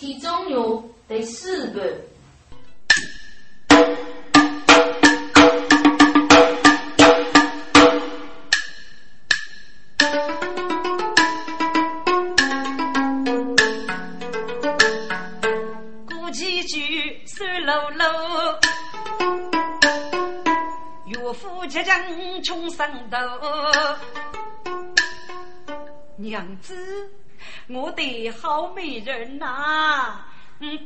其中有第四本。过几句酸溜溜，岳父即将冲上头，娘子。我的好美人呐，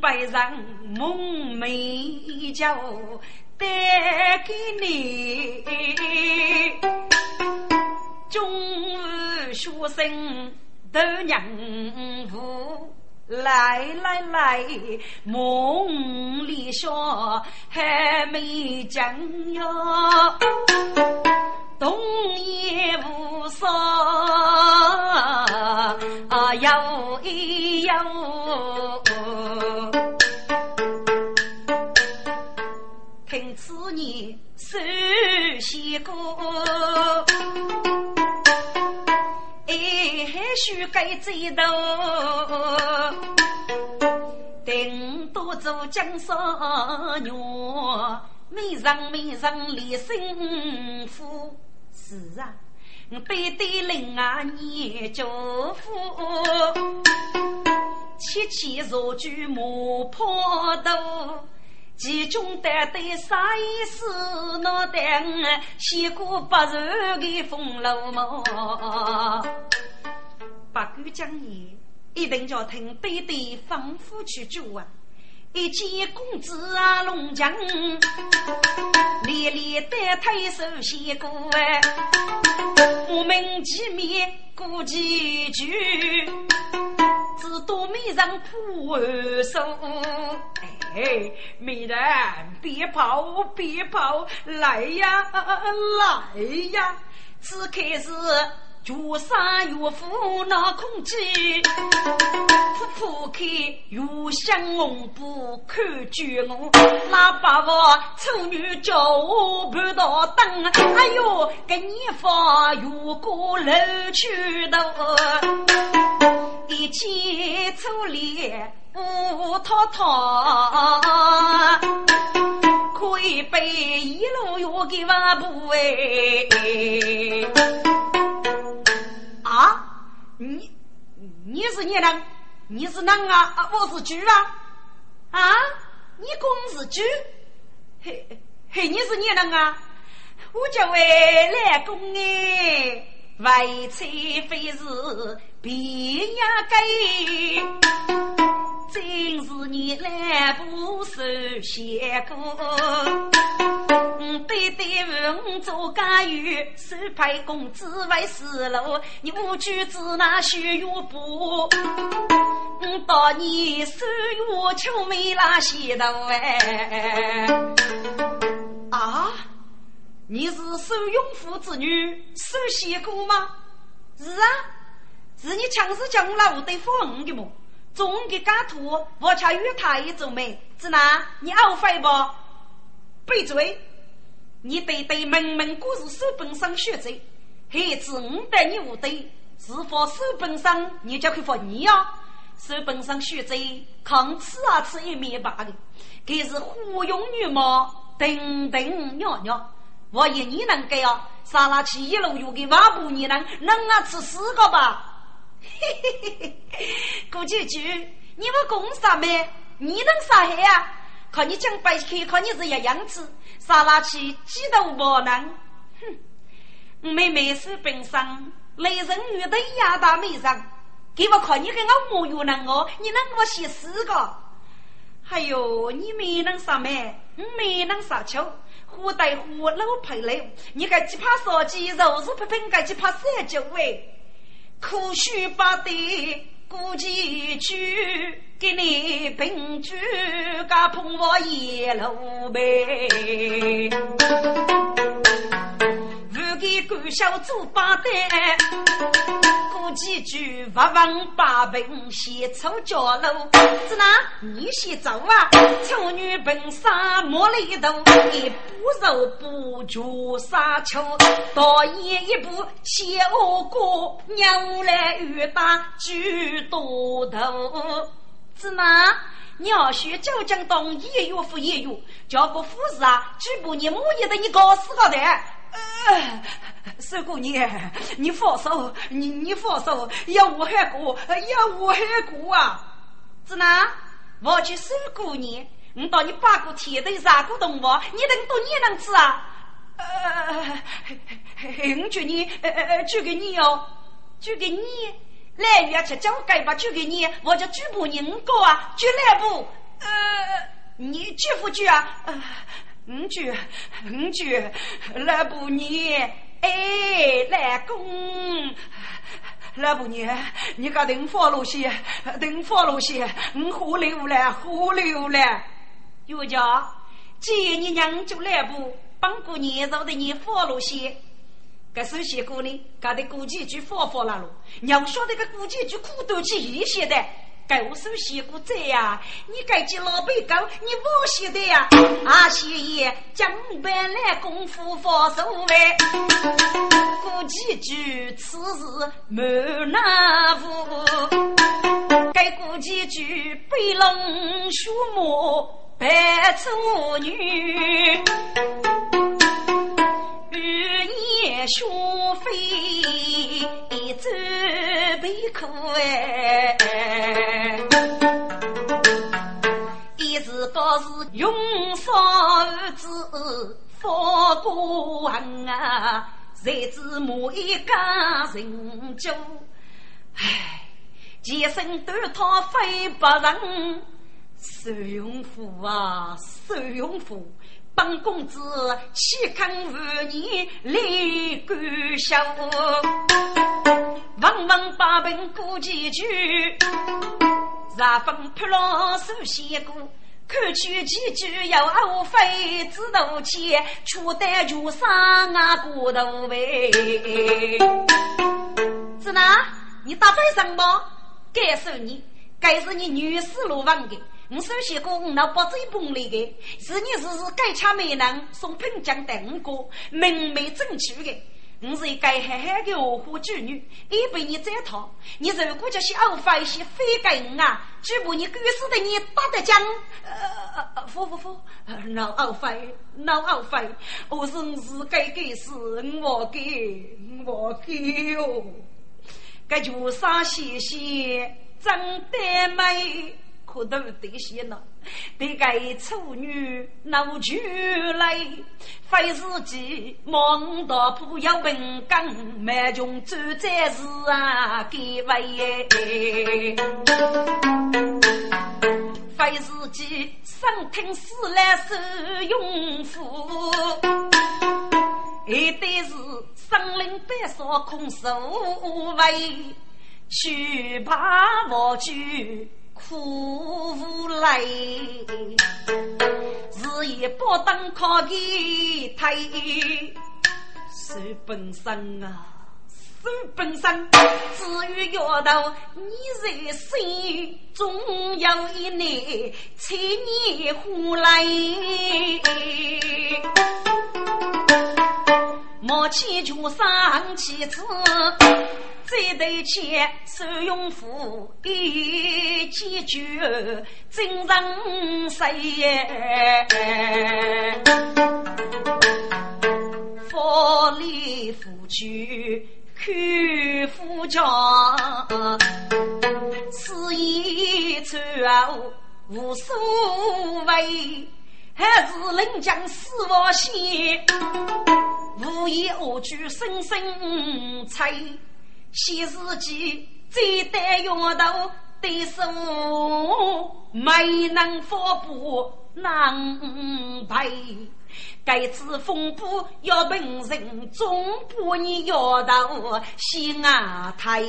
拜上梦美酒带给你，中午学生都娘夫，来来来，梦里说还没讲哟，冬夜无霜。啊，有一有，听此言首先歌，哎，须该知道，定多做江山娘，美人美人立幸福，是啊。背对领啊，你祝福，七七若举莫破头，其中带对啥意思？脑袋洗过八十的风流梦。八姑讲言，一定叫听背对丰富去做啊！一见公子啊，龙江，连连带推手写过哎，我们见面过几句，只多美人苦二手。哎，美人别跑别跑，来呀来呀，只开始。绝杀岳父那空气，夫妇开月香红布看卷我，那把我丑女叫我半道灯，哎呦，给你发月过楼去头，一见丑脸乌塌塌，可以背一路月给挖不哎。啊，你你是你人，你是男啊？我是猪啊！啊，你公是猪？嘿嘿，你是你人啊？我叫为来公哎，为妻非是别呀该。今日你来不守闲过，对对问做家园，手派公子为四路，你无举子那许月不？到你收月秋梅拉西头哎！啊，你是收拥父之女，收仙姑吗？是啊，是你强势将我老对付我的么？中的家徒，我却与他一种美，子那你懊悔不？闭嘴！你得对门门故事书本上学着，孩子我对你无对，是否书本上你就可以罚你呀？书本上学着，看吃啊吃一面罢的，这是胡用女貌，等等娘娘。我以你能给啊，沙拉起一路有给瓦布你能能啊吃四个吧？嘿嘿嘿嘿，顾九九，你们公啥没？你能啥黑啊？看你讲白开，看你是一样子，杀拉去几头不能。哼，妹妹是本上，雷人女的亚大美人，给我看你跟我母有能哦，你能我写四个？还有你没能啥没？没能啥球？虎带火老配嘞，你该几怕烧鸡肉肉喷喷，个几怕三九喂。苦须把的过几句，给你凭据，噶碰我一路呗。给官小做八代，过几句不问八品，先出家路。是哪？你先走啊！丑女本杀莫里头，一步肉不绝沙丘。导演一部小歌，娘来雨打举多头。子呢？你要学九江东一月复一月，叫个护士啊，举报你母爷的你搞死个的。四姑娘，你放手，你你放手，要我还过，要我还过啊！子呢？我去四姑娘，我到你八个铁头杀过动物，你能多你能吃啊？呃，我举你，呃呃，举给你哦，举给你。来月去叫我改把举给你，我叫举不你五个啊，举来不？呃，你举不举啊？呃，五句，五句，来不你？哎，来公，来不你？你个等放路些，等放路些，我胡溜了，胡溜了。岳家，既然你娘就来不，帮过你，让的你放路些。搿首写过呢，搿的古几句发发了。娘说的个古几句苦都去一些的，搿我首写过在呀。你该记老辈讲，你不写的呀？啊，写也将本来功夫发手来，古几句此事没难负。该古几句飞龙书目白处女。学费准备苦哎，一时高是用少子发光啊，谁知母一家人就唉，前生短他非不人，受用福啊，受用福。本公子岂肯无你来干涉？问问八本古几句，十分泼浪手写过，看去几句又无非知道起，却待就上啊过头喂。子哪？你打翻什么？该是你，该是你女士路问的。我首先讲，我那八嘴崩里的，是你是是该吃美人送喷浆的五个明媒正娶的。我是一个憨憨的恶虎织女，一被你再讨，你如果就是傲发一些非给我啊，只怕你狗死的你打得将。呃呃，不不不，闹傲发，闹傲发，我是是该给是我给我给哟，该就啥谢谢长得美。可都得些呢，得该处女闹出来，费自己忙到铺要文岗，满穷走在是啊，给位，费自己上听死来受用夫，一对是生灵白少空手为，去怕我去。苦无泪，日夜不等靠给抬，手本身啊，手本身，至于要到你在心，总有一年千年苦来，莫祈求上妻子。这对钱受用富，一几句真人谁？福利福去看夫家，此一穿无所谓，还是人将死亡先，无以恶举生生财。新世纪最带用头对手，没能发布难排。该次风波要本人，总把你摇到心啊台。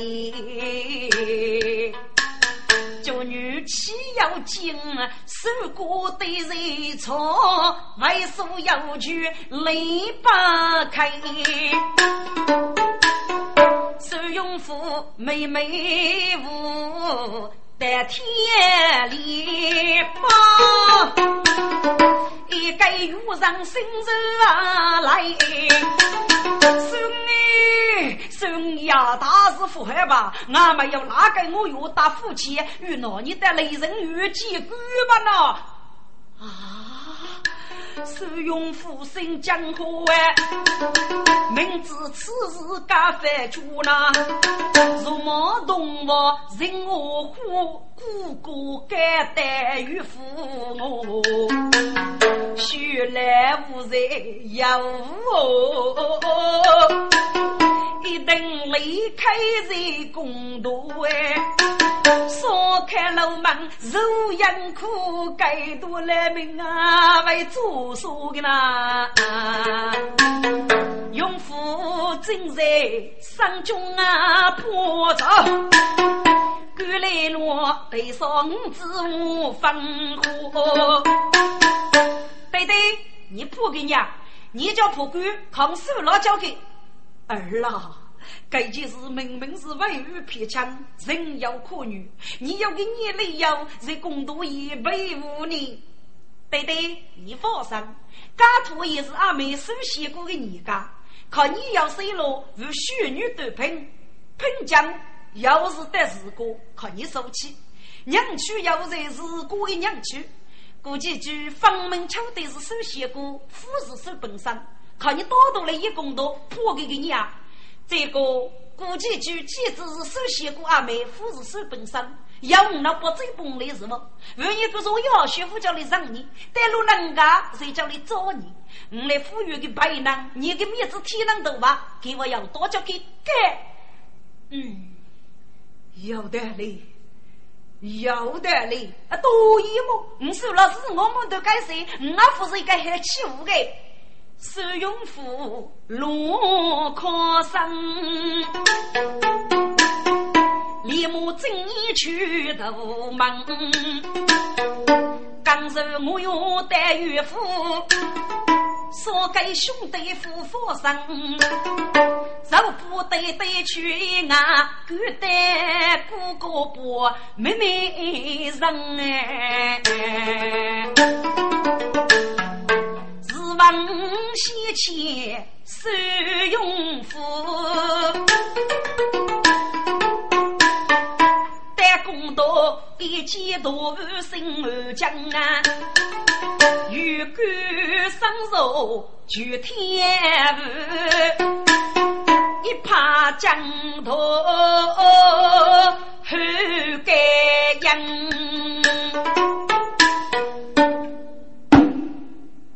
叫女妻要精，受过的人错，为所要去离不开。受用妇妹妹无得天理报，一个遇上新人啊来，送你哎，孙呀，大事不害吧？俺们要哪个我要打夫妻与那你的雷人与结果吧呢？啊！受用负心江湖哎，明知此事该犯错呢，如毛动物任我虎，孤孤该待与父母，须来无人要我，一定离开这公道哎，锁开楼门如养苦，该多来命啊为主。无数的那，用斧正在山中啊破着，赶来落对上子无分火。对对，你破给娘，你叫破官扛手老交给儿啦。这件事明明是外遇偏腔，人妖可女，你要给你理由，在公道也维护你。对对，你放心，家徒也是阿妹手写过的年家，可你要收了与虚女斗拼，拼将要是得事故，可你受气。娘婿要在事故的娘婿，估计句房门敲的是手写过，夫是手本身，可你多多了一公多破给给你啊。这个估计就妻子是手写过阿妹，夫是手本身。要那不走本来是么？万一不是我要媳妇叫你让你，带路人家谁叫你找你？我来富裕的白人，你的面子体能多吧？给我要多交给给。嗯，有道理，有道理啊！多一么？你说老师我们都该谁？我不是一个很欺负的。收用夫落靠山。立马正义去投门，刚柔我要待岳父，说给兄弟夫妇生，肉不得得去啊，孤单哥哥不妹妹人哎，闻先前收用夫。公道一见多心满江啊，欲干生肉就天父，一怕江头后盖应。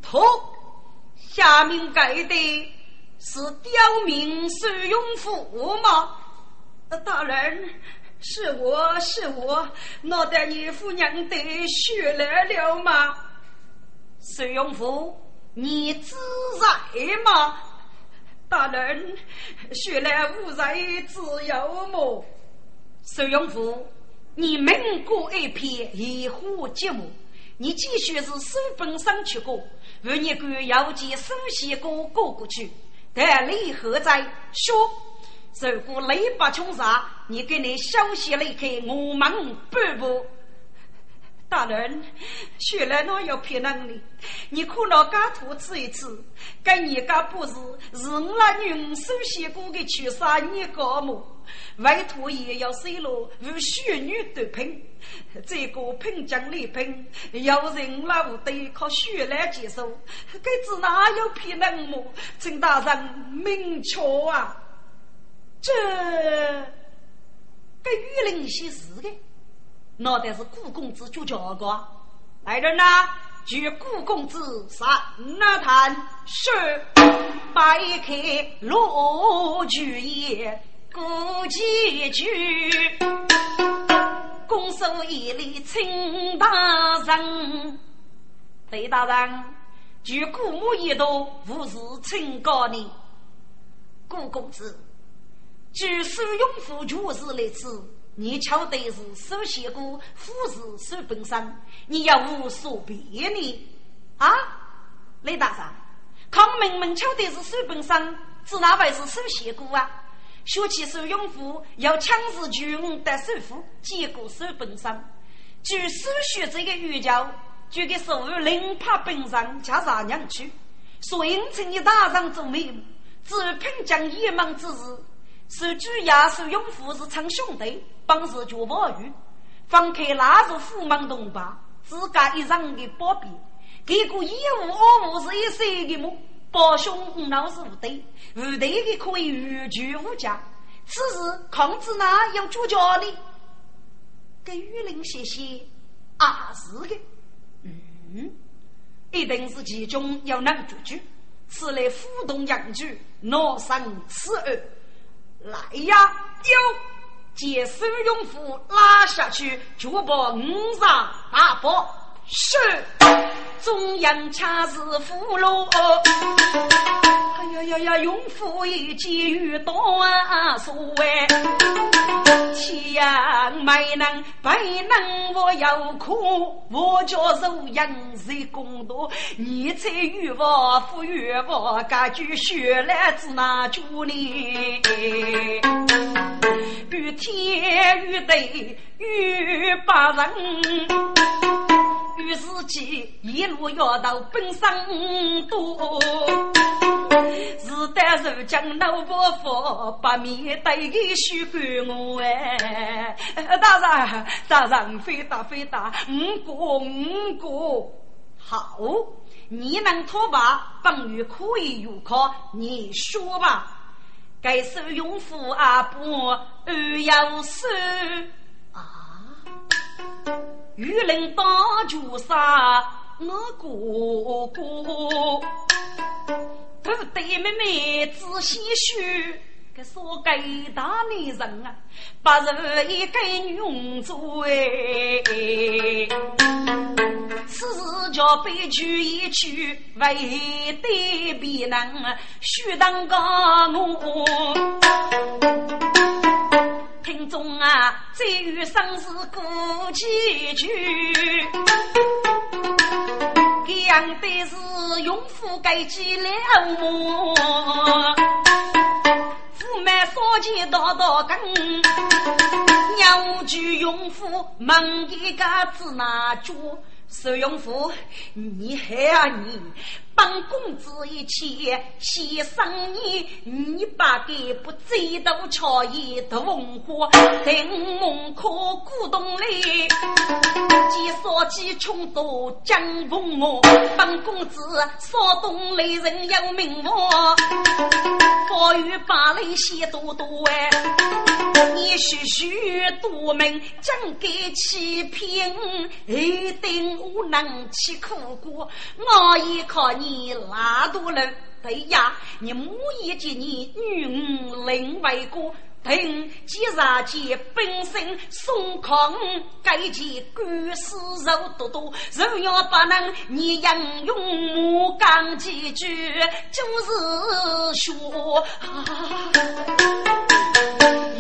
托下面盖的是刁民孙永福吗？大人。是我是我，脑袋你夫娘得血来了吗？孙永福，你自在吗？大人，血来无在自由么？孙永福，你命过一片，一呼寂寞。你继续是书本上去过，而你敢要见书写过过过去，但你何在说？如果雷不穷杀，你给你小息离开我们半步。大人，学来我有骗能力，你可老家徒吃一次，跟你家不是是我那女手写过的去杀你高母，外头也要水落与虚女对拼，这个拼将来拼，要人老得靠血来接受，该子哪有骗能么？请大人明确啊！这跟玉林些事的，脑袋是顾公子就叫个来人呐！据顾公子上那坛是摆开罗举业顾几句，公手一礼请大人。对大人，据顾母一道，无事请告你，顾公子。据苏永富确实来此，你瞧得是手写过富士手本身，你要无所别呢？啊，雷大人，康明明瞧得是手本身，只哪会是手写过啊？说起苏永富，要强势军的首富，结果手本身。据书学这个语教，就给所有领派本身加上娘去，所以请你大人做媒，只凭讲一门之事。手举亚手勇夫是称兄弟，本是绝宝玉，放开那是虎门洞吧，自家一人的宝贝，给个一无二无是一岁的母，宝兄老是无对，无对的可以御居无家。此时康子那有主教的，给玉林写写啊是的，嗯，一定是其中有能主句，此类互动养举，闹生此二。来呀！有借手用斧拉下去，就把五上大伯是中央恰是俘虏。哎呀呀呀！用斧一击遇断所谓。天没能，白能我有苦，我叫受阳水公多，你才与我富裕我，家具学来自哪住呢？与天与地与八人。与自己一路要到本山多，是得如今老伯父把面对给许给我哎，大人大人飞大飞大，五个五个好，你能拖把本月可以入考，你说吧，该收用户阿不二幺四啊。玉林大竹山，我哥哥，不对妹妹仔细说，给说给大男人啊，不是一个女子哎。此事叫悲剧一去，为得别人须当个我。听众啊，这与生死过几句，这样的是用户该记了么？富满烧钱道道根，鸟居用户问一个字哪句？石永福，你害啊你！本公子一切牺牲你，你把给不知道巧言的文化，在门口鼓动里，几少几穷多讲风我。本公子少东雷人有名望，风雨把雷写多多哎，你许许多名讲给欺骗，一定我能吃苦果，我也靠你。你拉多了，对呀，你母一见你女儿另外个，等既然见本身松康，该见官司肉多多，若要不能你应用母讲几句，就是说。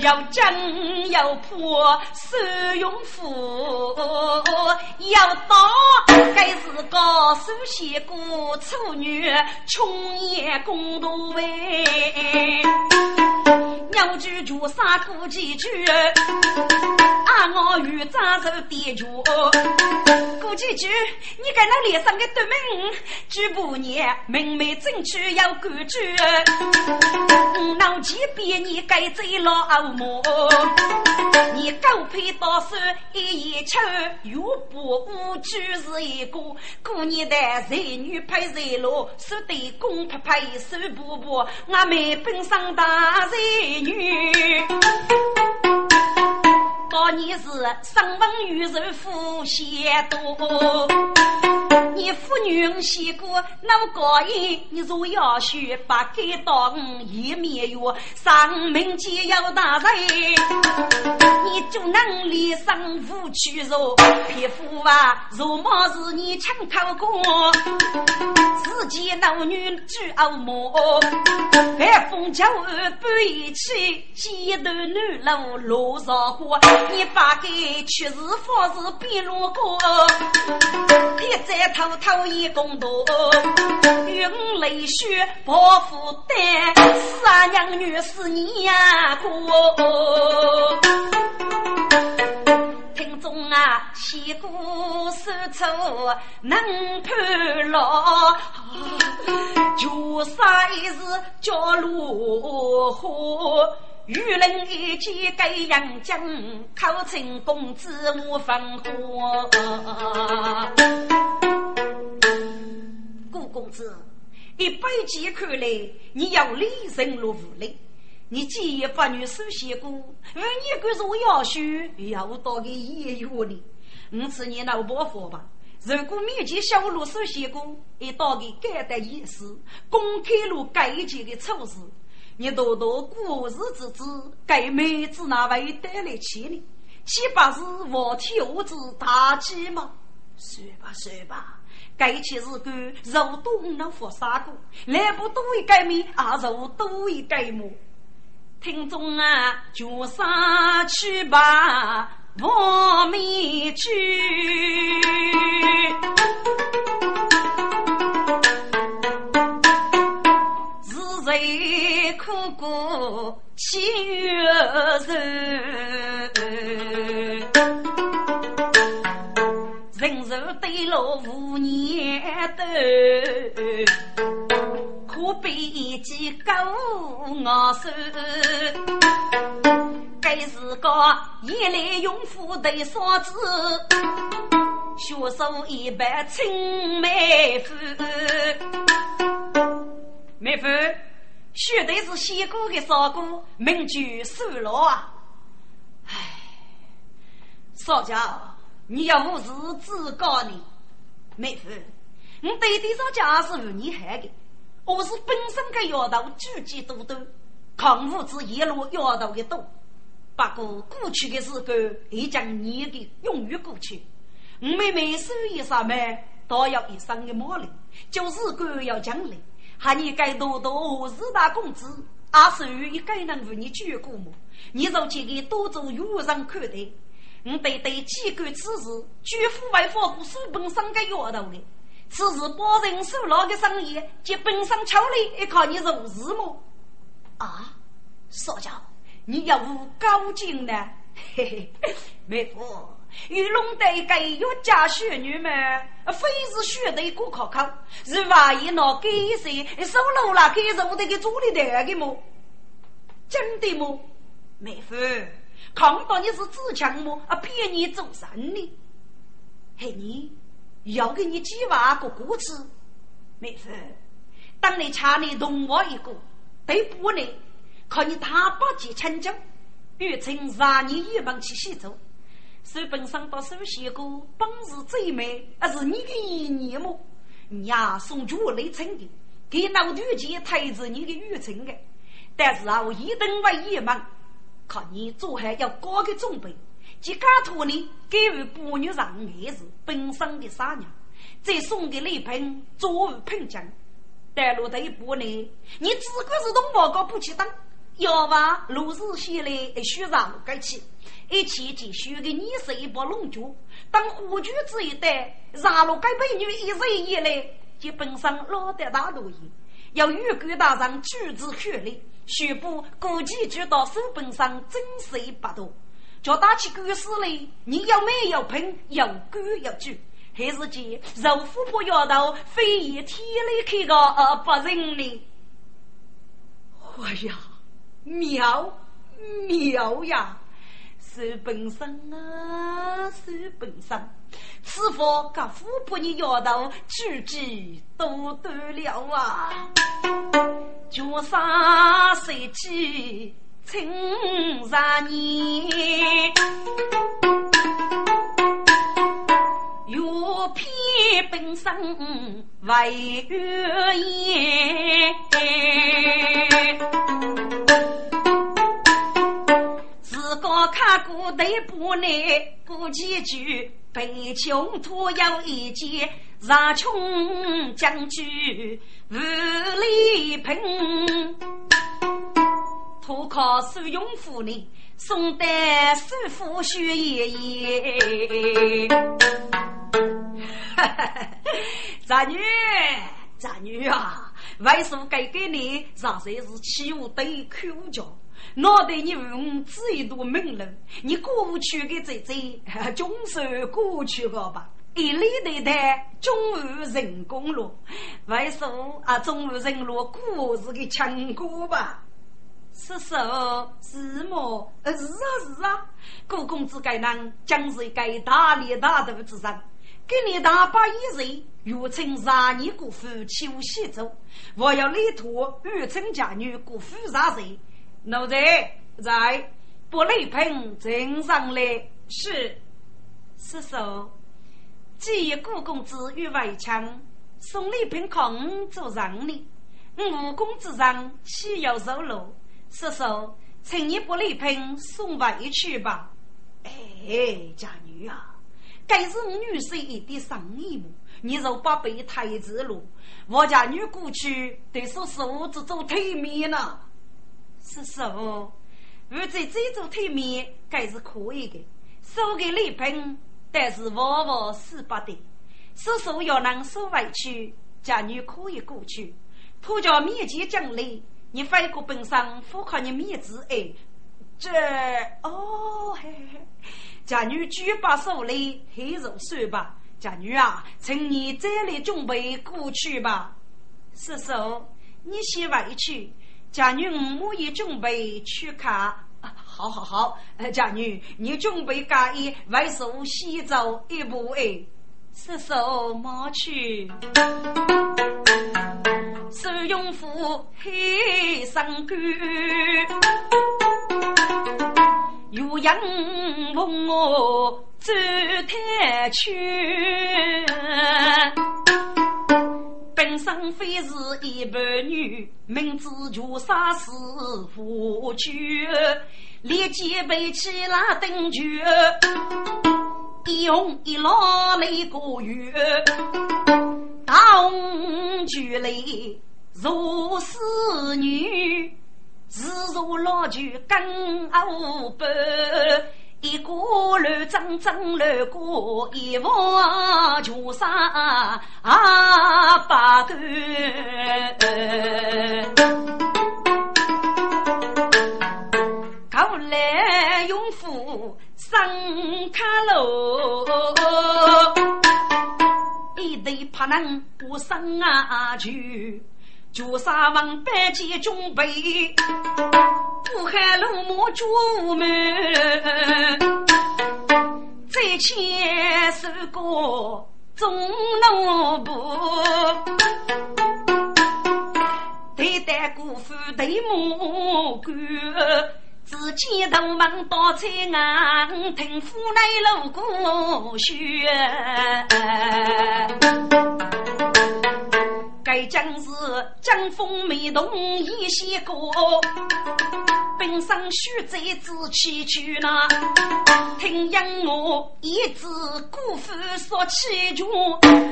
要争要破，手用斧，要打，该是个首先过处女，穷也共度为。鸟句句杀过几句，啊我与张手点脚，过几句，你跟那脸上的对门，举不念，明媒正娶要规矩，脑筋别你该走老。么？你狗配到手一夜秋，又不无拘是一个过年的才女配才罗，手对公拍拍手婆婆，我妹本上大才女。告你是生闻玉人夫嫌多，你妇女洗过那么高音，你若要学把给当一面月，上门见有大人，你就能脸上无屈辱，皮肤啊，若么是你亲口过，自己老女举恶魔，寒风叫二半一起，街头女路路上过。你把给确实方式比如过，别再偷偷一公多，用泪血报复担，三娘女是你呀哥。听众啊，写歌手出能判牢，就啥意思叫落花。与人一起盖阳江，考成公子无芳华。顾公子，一百几看来，你要立人如无力。你既也不女手写过，而你个若要学，要到个医院里。我次你老伯父吧，如果面前小路手写过，一到个改的意思，公开路改进的丑事，你多多过日子子，给妹子那位带来气力，岂不是我天子大吉吗？算吧算吧，该起是个肉多能服三个，来不多一改面，啊肉多一改么？听众啊，就上去吧，我们去。过七月人，人肉对了五年头。我背一记狗我手，该是个一来用斧头刷子，学手一般青梅夫。妹夫，绝对是西姑的少姑，名句收了啊！唉，少家，你要我是自告你，妹夫，我对地上家是无你害的。我是本身个摇头举几多多，抗物质一路摇头的多。不过过去的时候已将你的永远过去。我妹妹手艺上面都要一生的磨练，就是个要将来。还你该多多四大工资，阿寿也该能为你举过么？你若这个多做有人看待，我对对机构此事，绝不会放过书本身个摇头的。此事保人收牢的生意，及本上巧力，也靠你如是么？啊，少将，你要无高进呢？嘿 嘿，妹夫，玉龙队给岳家学女们，非是学的过考考，是万一那给谁收了了，给肉的给做的那个么？真的么？妹夫，看到你是自强么？啊，骗你做神呢？嘿你。要给你几万个果子，妹夫，当你家里同我一个，对不呢？看你大把几千斤，月称让你一帮去洗走。手本上到手写过，本事最美，而是你的意念么？你呀，送酒来称的，给老土姐抬着你的玉称的。但是啊，我一等为一忙，看你做还要高个准备。即家托呢，给予妇女上儿子本身的傻娘，再送给礼品作为聘奖。带路的一步呢，你只管是同报告不去当，要把路日先来需上路改起，一起继续给你是一把龙角。当虎踞之一代，上路该美女一人一来，就本身落得大路意，要预感大人举止血力，宣布估计知道手本上真是不多。叫打起官司来，你要没要喷，要官要举，还是见肉虎婆摇头，非以天来开个呃不认呢？哎呀，妙妙呀！是本生啊，是本生，此佛跟虎婆你摇头，举止都得了啊！脚上谁起？青十年，月偏本身为月夜，自个看过对不难，过几句北穷土有一件，上穷将军无力平。可靠苏永富呢？宋代师傅学爷爷，侄女，侄女啊！为什么该给你上山是欺负对口角？脑袋你用这一朵名人，你过去的这这，终是过去了吧？一里头的中午人工路，为什么啊？中午人路故事的强歌吧？是说，是么？呃，是啊，是啊。顾公子该人将是一个大力大度之人，给你大伯一人，欲称杀你姑父求西走，我要力托欲称家女姑父杀谁？奴才在不雷平正上来是是说，既顾公子与外强，送礼品空做让你，武功之上岂有受辱？是说，请你不礼品送回去吧。哎，家女啊，该是女婿一点生意务，你若不备太子路，我家女过去得说是我只做推面呢。是说，如在这做推面，该是可以的。收给礼品，但是往往是不得。叔叔要能送回去，家女可以过去。托叫面前奖励。你翻过本上，符合你面子哎，这哦嘿嘿嘿，家女举把手里黑肉算吧，家女啊，请你这里准备过去吧。师叔，你先回去，家女我也准备去看。好好好，家女你准备干一外手洗澡一步哎，师叔马去。手用斧黑上杆，岳阳问我走太去。本身非是一般女，明知绝杀是夫君，立即背起那灯具，一红一老泪过月。当举来如丝女，自如老酒更傲半，一个乱争争乱过，一往全杀啊八个。后来用斧上卡楼。一对怕能不生啊去，就杀王百骑准备，不害龙马捉门，再牵手过中路步，对待姑父对母官。只见大门到在岸，听府内锣鼓喧。该将是江风梅动一些歌，冰上雪在自起去那。听音乐一支鼓夫说起句，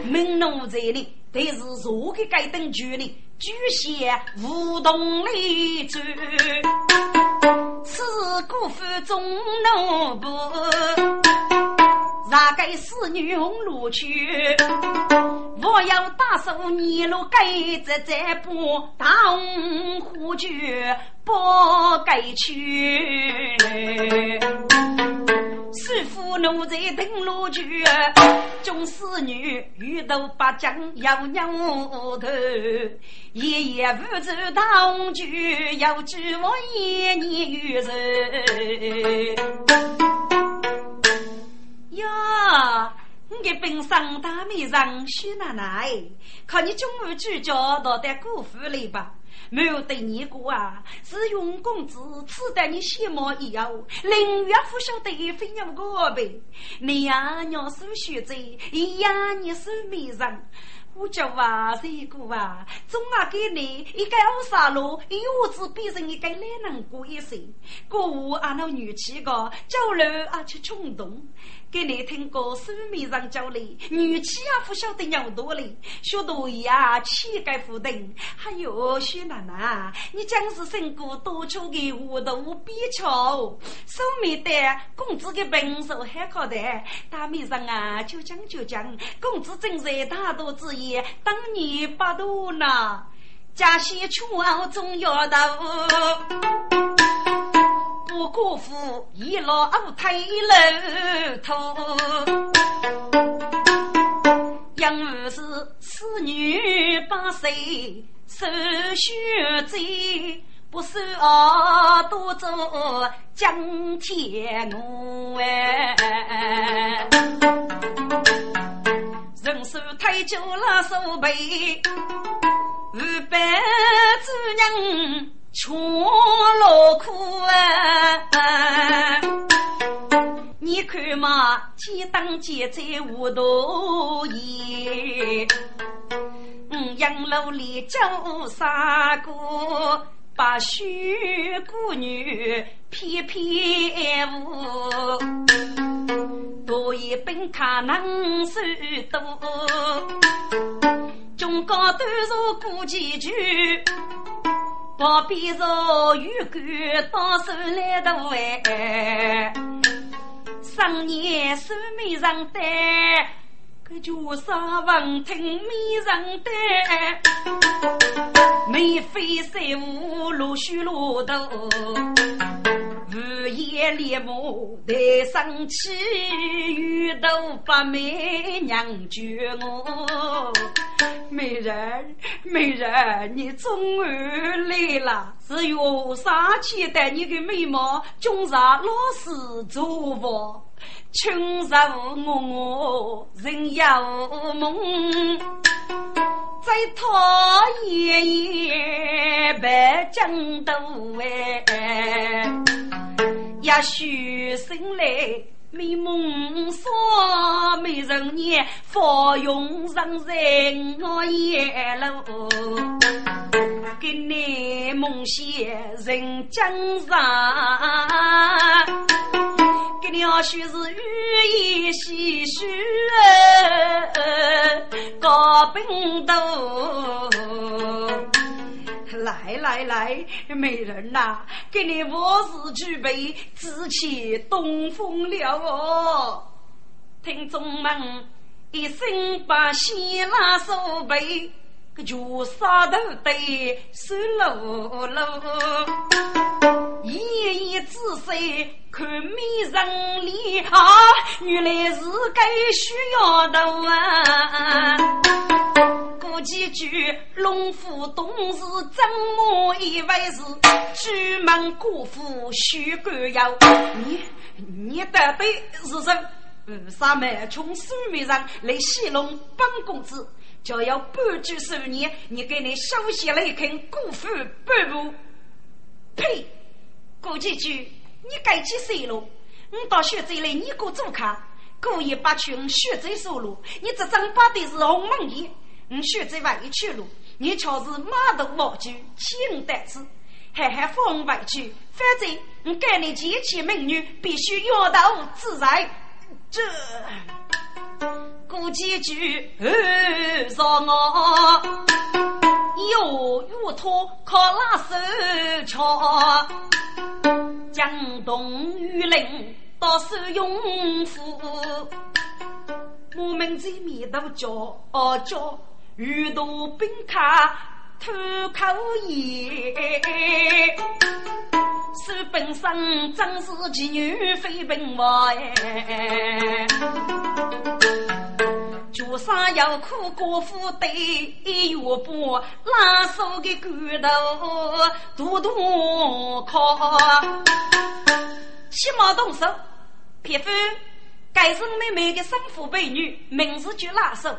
门奴在里，但是坐个该等距离。举贤无动力转，此姑父中奴部，让该死女红路去。我要打手泥路该在这步，大红虎绝不该去。师傅奴在登陆去，众侍女欲斗八将要娘头，夜夜不走当局，要知我一年余人。呀，你本上大美人许奶奶，看你中午主角到得姑父里吧。没有对你过啊，是用公子赐得你羡慕一样，林月不晓得非要我呗。你呀，娘是学者，一呀，你是美人。我叫啊，这个啊，总啊给你一个二三路，又子变成一个男人过一生。过午俺那女婿个交流啊，去冲动。给你听过书面上教的，女婿啊不晓得尿多哩，学多呀气概不等。还有薛奶奶，你将是身过多出的糊涂比巧，书面的公子的本事还可得，大面上啊就讲就讲，公子正在大度之意，当年不多呢，家西出傲总要到。不辜负一老推楼头，因为是此女八岁受血罪，不是哦，多做江天奴哎，人手太久了手背，五百主人穷劳苦啊！你看嘛，天当劫在无多言，嗯，杨楼里叫杀过。把许姑女偏偏误，多一本卡能手多，中高端坐过几句，旁边坐玉官当手来的哎，上年收没上单。个叫啥闻听美人的，眉飞色舞，陆续落头，午夜猎目带生气，遇到八妹娘绝我。美人，美人，你终于来了，是有啥期待你的美貌，终日老是做佛。春日我我人有梦，在他夜夜白江渡哎，也许醒来美梦说美人年，芳容上人我也楼，给你梦写人江上。娘须是语言细说，高兵头。来来来，美人呐，给你卧室举杯，紫气东风了哦。听众们一声把喜拉手背。就杀头对手喽喽，一一仔细看美人脸啊，原来是该需要的啊。过几句龙虎东是怎么一回事？举门过府须官要，你你得对是谁？五杀门穷苏美人来戏弄本公子。就要半句数年，你给你收下来一肯辜负半步。呸！过几句，你该几岁了？我到学这来，你给我做客，故意把群学这收路。你这张八的是红门衣，我学这外去路，你却是马头毛具，欺人胆子，还还放外去。反正我给你结起美女，必须摇头自在。这。过几句，说我有玉托靠拉手桥，江东雨林到手用夫，我们在面头叫叫玉兔兵卡偷口言，手本身真是妓女非本王就上要苦过夫对月半拉手的骨头，肚肚靠。起码动手，撇夫，该是妹妹的生父辈女，名字就拉手。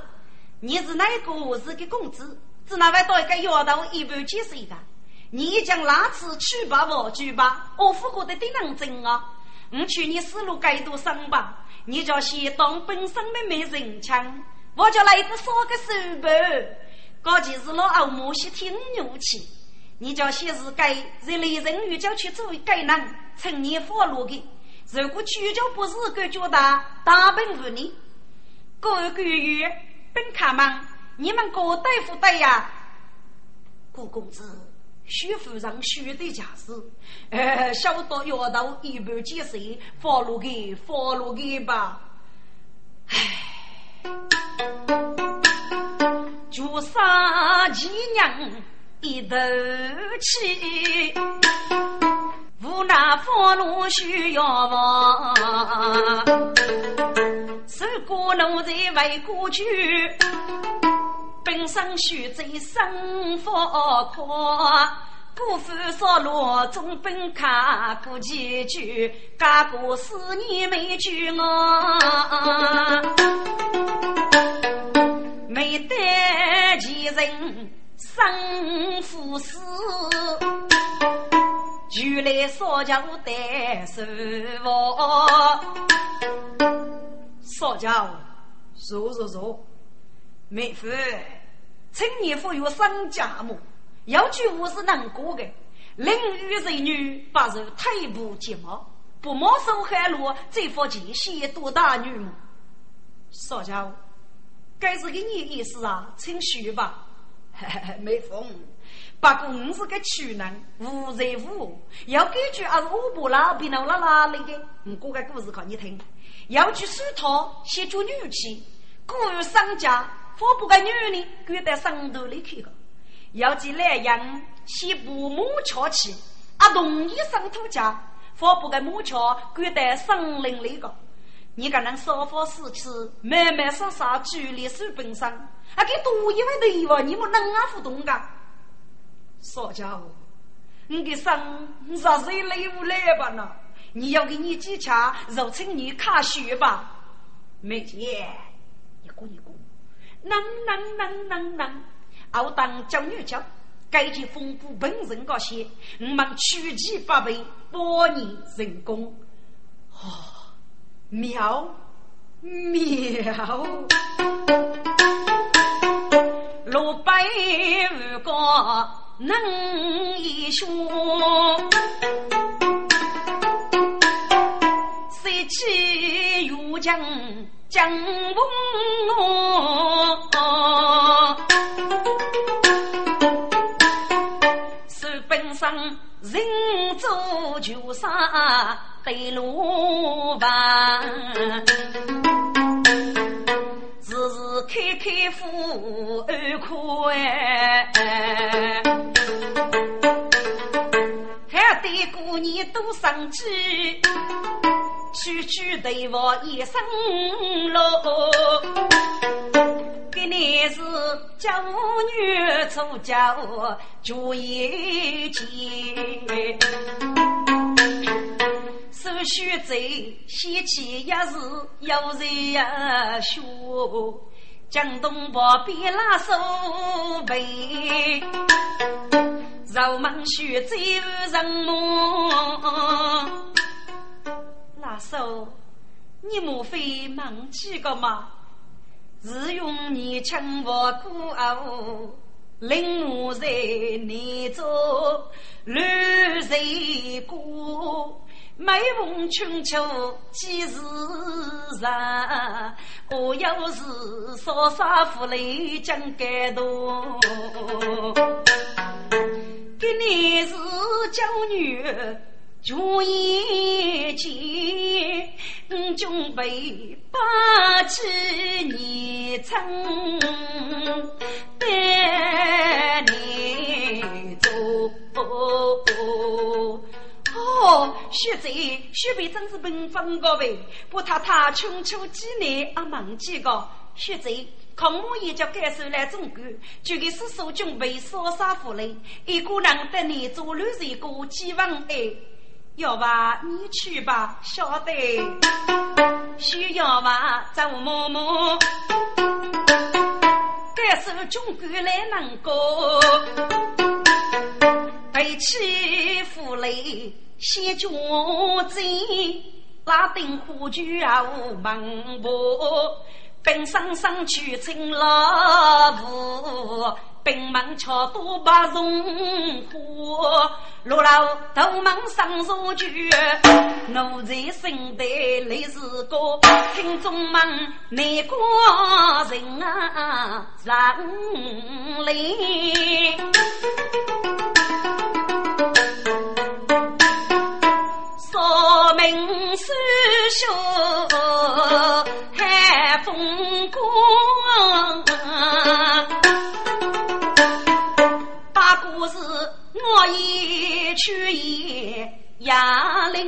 你是哪个是个公子？只那位到一个丫头一般几岁的？你将拉次去吧，我去吧，我夫过得顶能真啊！我去你思路该多生吧。你叫先当本身的没人强，我叫来个少个手板，高级是老欧某些听牛气。你叫先是该人类人鱼叫去做该难，趁年发落的。如果主角不是个觉大，大本无你。各个月本卡们，你们各大夫对呀，顾公子。徐夫人徐的家事，呃，小到丫头一般几岁，发落给发落给吧。唉，就杀几娘一头气，无奈发落需要亡，受过奴才为过去。本身须在生活阔，姑父说罗中本卡过几句，家过四年没娶我，没得其人生父死，就来少家带手房。少家坐坐坐，妹夫，青年富有生家母。要句话是难过的，淋雨人女不受太不睫毛，不毛受海路，这副前线多大女母？少家伙，该是给你意思啊，请说吧。没风，不过你是个处男，无在无，要根据还是我不拉别闹拉拉来的。我讲个故事给你听，要去梳头，先做女婿，故有商家，我不个女人跪在上头里去个。要进莱阳，先布木桥去，阿同一上土家，放不个木桥，跪在森林里个。你个能少发四次，慢慢上上距离手本上，啊，给多一万的话，你们能啊互动个？少家伙，你给生啥子礼物来吧呢？你要给你几钱，肉请你卡血吧。没钱，你过你过，能能能能能。我当教女教，该件丰富本人个些，我们取其八倍，百年成功。哦，妙妙！六百五个能一说，谁去又将将我？人走就上对路旁，日日开开富二块，还得过年多生气，区区对我一生路。今年是九月初九，九一节，手续最喜气也是有人呀说，江东宝边拉手背，肉忙须走人忙。拉手，你莫非忘记个吗？是用你轻薄孤傲，令我在你中乱谁过？每逢春秋几时长？我要是少杀父泪将感动，给你是娇女。朱一见，准备八旗年成，带你走。哦，学贼，学辈真是奔放个呗，不太太春秋几年啊忘记个。学贼，抗我也叫感受来中国，就给是手准备烧杀俘虏，一个人等你做乱一个几万哎。要吧，你去吧，晓得。需要吧，走某某。感受中国来能过，背起负累先脚走，拉丁虎踞无门步，本身上去成老虎。兵门桥多把荣华，落楼头门上如菊，奴才身带泪是歌，听中门难过人啊人泪，说明书修海风光。那故事我已出耶亚林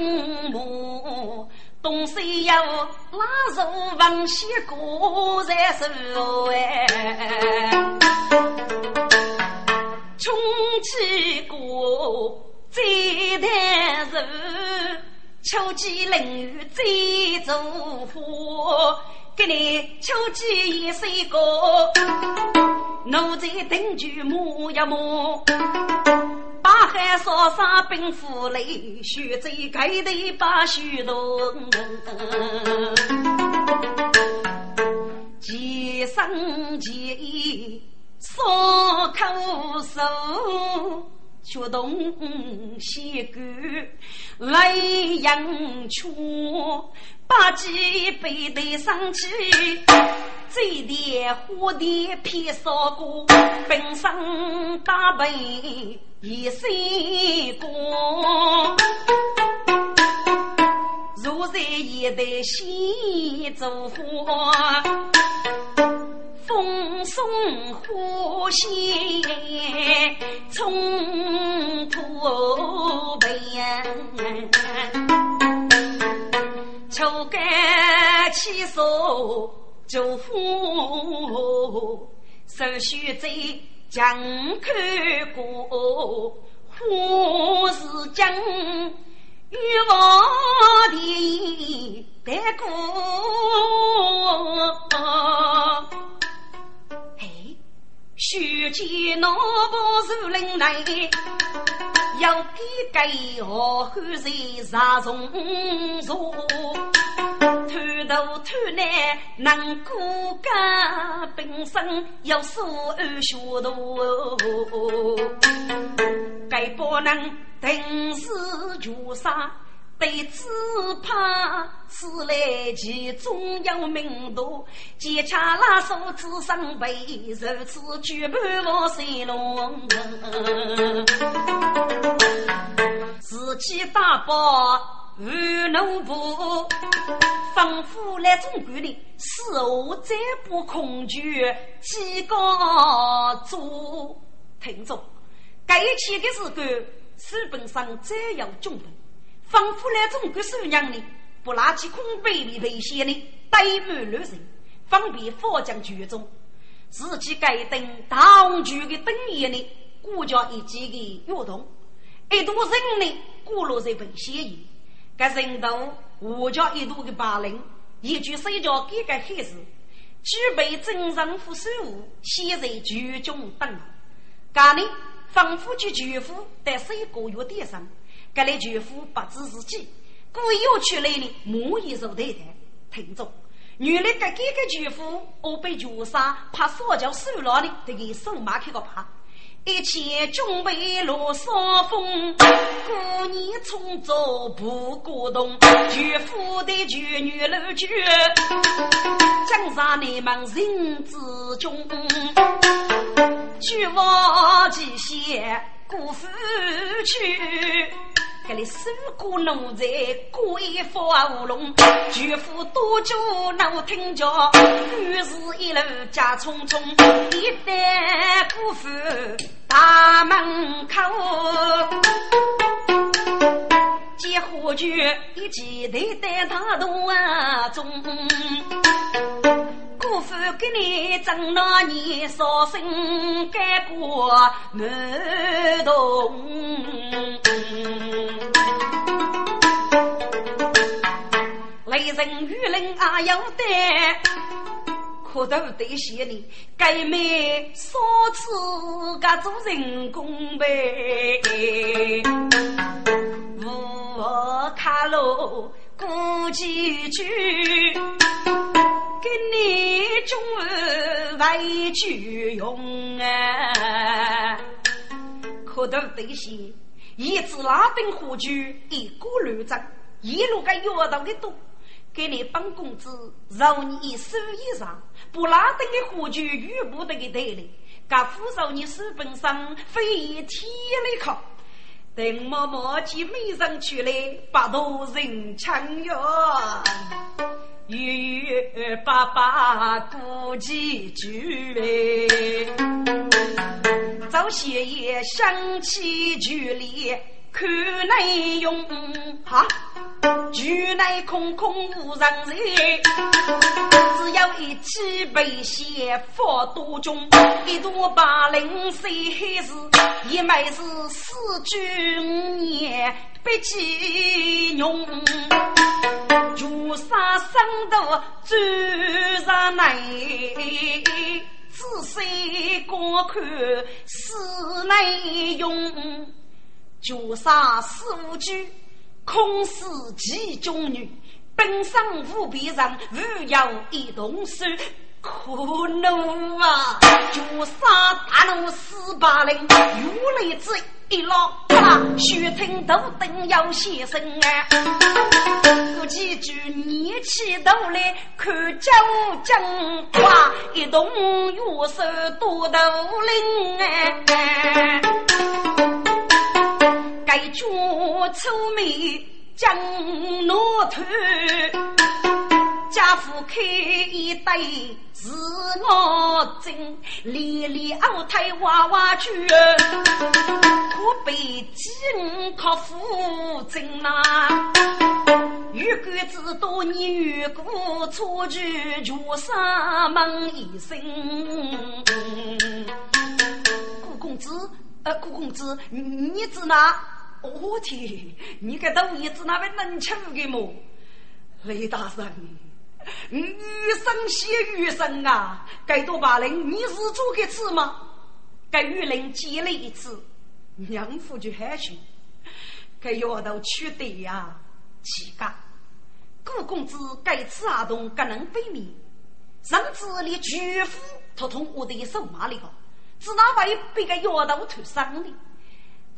木东西有拉手往西过在十哎穷七个最难受秋季淋雨最走火给你秋季一首果奴才等句磨呀磨。大海烧杀冰府雷，血贼盖头把血浓。几生几义少口手，却动血骨泪阳泉。把几杯对上去，醉的花的偏烧过，本身大杯。一岁过，如在一代新烛火，风送花香，冲破边，秋干起手就火，手续在。将看过，花是将欲望的得过。哎，须见那部树林内，要给给好汉人杀虫虫。贪头贪难能过家，本身要受安学徒，该不能定是绝杀，对只怕此来其中有名度，接洽拉手指身背，如此举步我水龙，自己大爆。无奴部，仿佛来中国的，死后再不恐惧，几个做听众。该起的时候，书本上再有中文，仿佛来中国收养的，不拉起空杯里危险的，怠慢乱人，方便佛将剧中，自己该等当局的等言的，国家一级的运动，一度人呢，过落在危险里。该人头我家一度的霸凌，一句谁叫给个黑事，举备真神府守护，现在居中等。家里仿佛就巨富在水果月点上，这里巨富不知自己，故意要去那里莫一手对待。听着，原来这几个巨富我被绝杀，怕烧焦手牢的，这个手马开个怕。一切准备落山峰，过年重走不过冬，绝夫的绝女老绝，江山你们人之中，绝望极限过夫去。这里守过奴才，过一发乌龙，绝夫多久能听着？于是一路驾匆匆，一旦过府大门口，接火炬一记得在大洞中。姑父给你挣那年少生干过满洞，雷人雨人啊要得，可都得谢你，该没少次个做人工呗，我卡路过几句。给你中委屈用啊，可都得些，一支拉丁火炬，一锅乱账，一路个药到的多，给你本工资，让你一手以上，不拉丁的火炬，遇不得个带来，噶扶手你手本上非一天来靠，林默默见美人去来，把头人抢哟。月月爸爸过几句哎，早些也想起距离看内容哈。局内空空无人在，只有一起被写佛多中，一朵八零岁黑子，一枚是四五年不记用，朱砂生的朱砂内，仔细观看是内容，朱砂四五句。空是其中女，本身无别人，无有一动手，可怒啊！绝杀大怒四八零，如雷之一落，血听都等要先生啊！过几句年气都来，看酒讲话，一动右手多头领啊！该脚粗眉将罗头，家父开一对是我真，连连后台娃娃去，可被金靠父真呐。玉官子多年遇过错举，绝上门一声。顾公子，呃，顾公子，你指哪？我天！你个大爷子那位能吃的么？雷大人，余生写余生啊！该多把人，你是做个次吗？该玉林接了一次，娘夫就喊去。该丫头取得呀，气嘎！顾公子该此阿东不能背面，上次连巨夫都同我的手马里个，只哪位被个丫头脱伤的？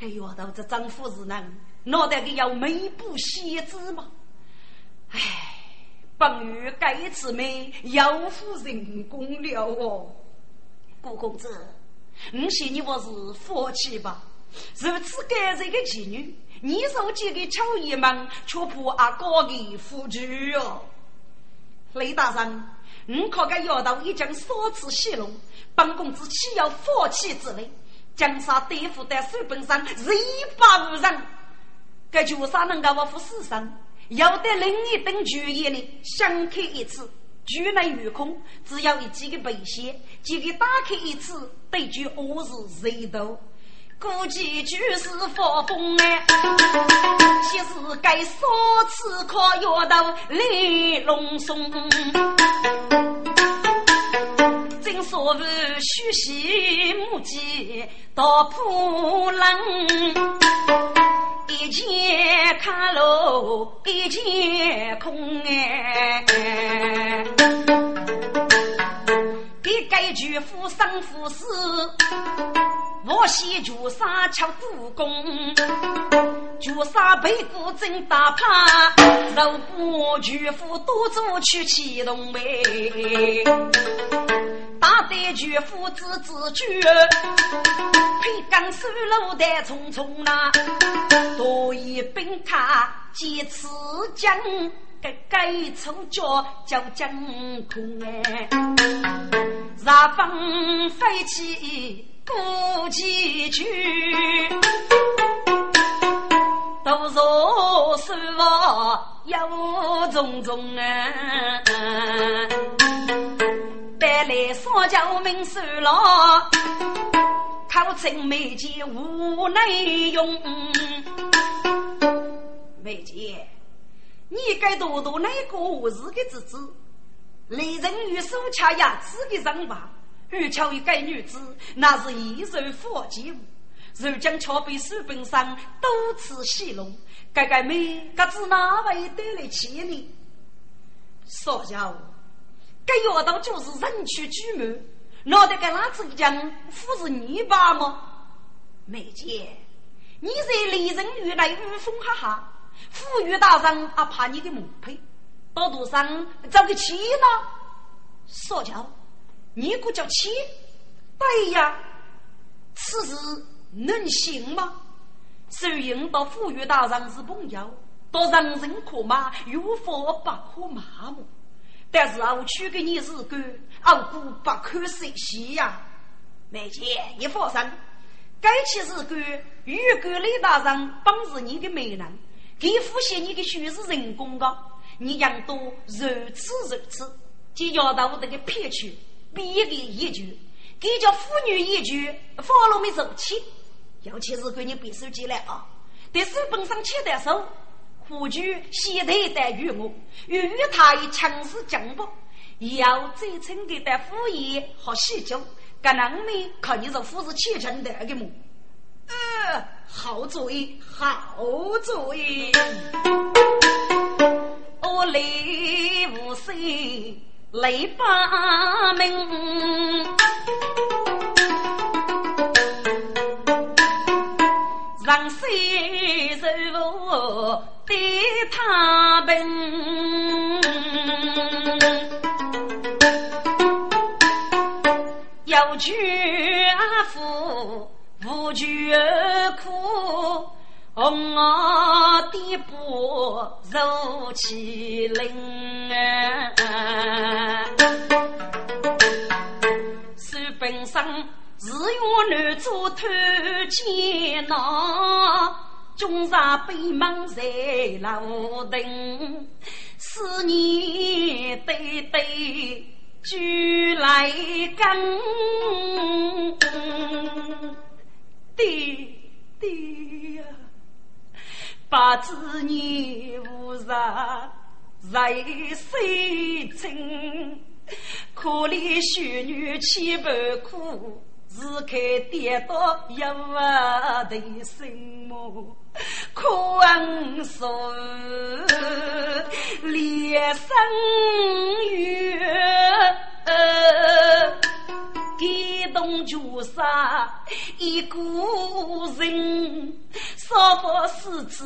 哎哟，到这丈夫是人，脑袋里要眉不写字吗？唉，本月该次美，要付人工了哦。顾公子，你信你我是夫妻吧？如此感人的妓女，你受几个巧爷们，却不阿哥的夫君哦。雷大人，你可该要到一将少次戏弄，本公子岂有夫妻之类？江山对付在手本上是一发无人，该绝杀能够我负死生，要得另一等主意呢，相开一次，居能御空，只要一几个背血，几个打开一次，对局恶事谁都。估计就是发疯哎，其实该少次靠药到来隆松。正所谓虚席木鸡到破冷，一间看楼一间空哎。给该句夫生夫死，我先绝杀吃故宫，绝杀背骨真大怕，肉不巨夫多做去启动呗。大胆巨夫自自居，配钢手路带匆匆呐，多一兵卡几次将。该该丑角叫惊空哎，热风飞起过几句，都说是我有种种啊，带来双脚命受了，考证眉间无内容，眉间。你该多多那个我日的侄子，雷人与手掐牙齿的人吧？而巧一个女子，那是一手佛剑物，如今却被书本上多次戏弄，该该美，该子哪位得来气呢？说家伙，该丫头就是人去举目，脑袋该哪子讲不是你爸吗？梅姐，你在雷人与来雨风哈哈。富裕大人啊，怕你的母配，到路上找个妻呢？说叫你可叫妻？对呀，此事能行吗？虽然到富裕大人是朋友，到人人可骂，有法不可骂我。但是啊，我娶给你是个傲骨不可舍弃呀。梅姐，你放心，该去是个玉官李大人，本是你的美人。给付些你的血是人工的，你养多如此如此，就要到我这个骗去，别的一句，给叫妇女一句，发了没受气，尤其是给你别手机来啊，在书本上写的手，或许现代的与我，与与他以强势进步，要再称给的敷衍和细酒，可能呢，看你是富士七成的个么？呃，好主意，好主意。我来无声来把门，让谁受对他奔？要去阿父。无惧苦，红袄的布如其灵。书本上自有男主偷钱囊，终日被忙在楼顶，思念对对聚来更。爹爹呀，八字年无啥在水清，可怜秀女千般苦，只看跌倒一万的心魔，可恩说连生缘。感动就杀一个人，少不死子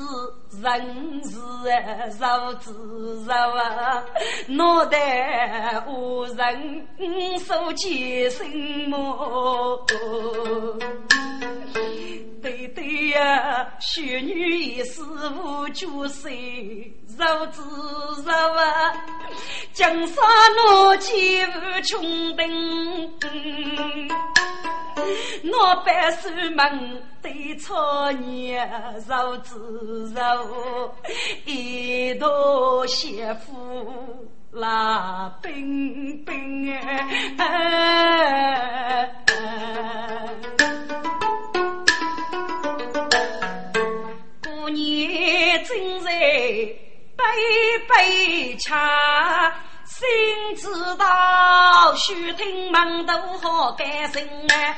人是受自受啊，脑袋无人受尽什么？对对呀，秀女一世无绝色，受自受啊，江山落尽无穷等。我百岁门对草年受自受，一道媳妇拉冰冰哎。年正在杯杯茶。心知道，须听门都好改心啊！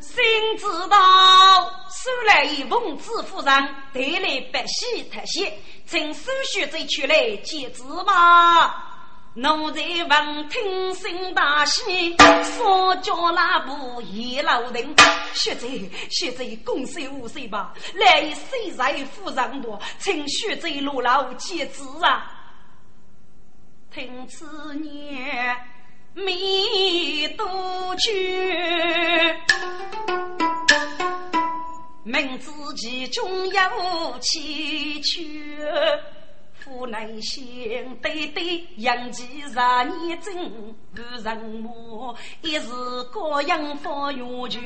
心知道，收来一封支付上，带来百喜特喜，请手续再出来接旨吧。奴才闻听心大喜，双脚拉步一路停。学者学者，恭喜无岁吧！来岁在夫人多，请学者落楼接旨啊！听此言，迷多句，明知其中有崎岖，父内心对对养其十年真不人母，一时高阳发冤屈，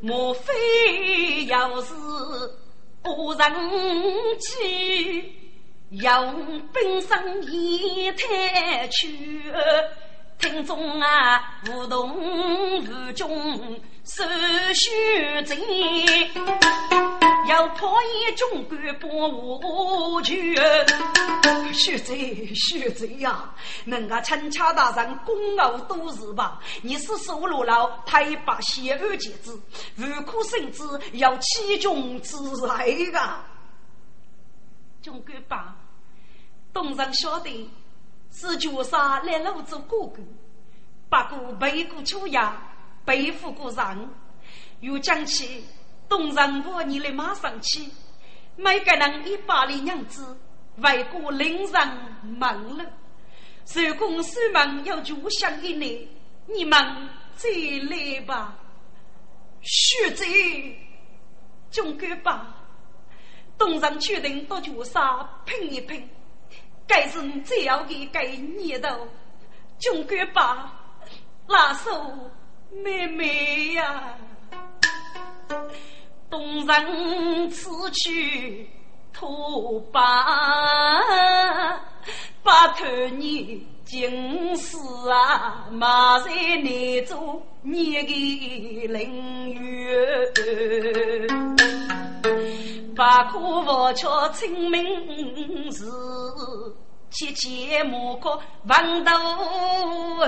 莫非又是恶人妻？用本身一太去，听众啊，无动无中手续正，要破一中官保我去。学贼学贼呀！人家陈家大人功劳多是吧？你是收罗老太把邪恶节制，无苦甚至要其中之来啊！中官吧。东人晓得是绝杀来路做哥哥，不过背过秋呀，背负过人，又讲起东人婆你来马上去，每个人一把的娘子为过令人忙了，手工手忙要就想一你，你们再来吧，学者中哥吧，东人决定到绝杀拼一拼。该是最要的该念头，中国吧。拉手妹妹呀，东人此去托把，把头你今世啊，马在内做你的邻居，把可我却清明时。切切莫可望到后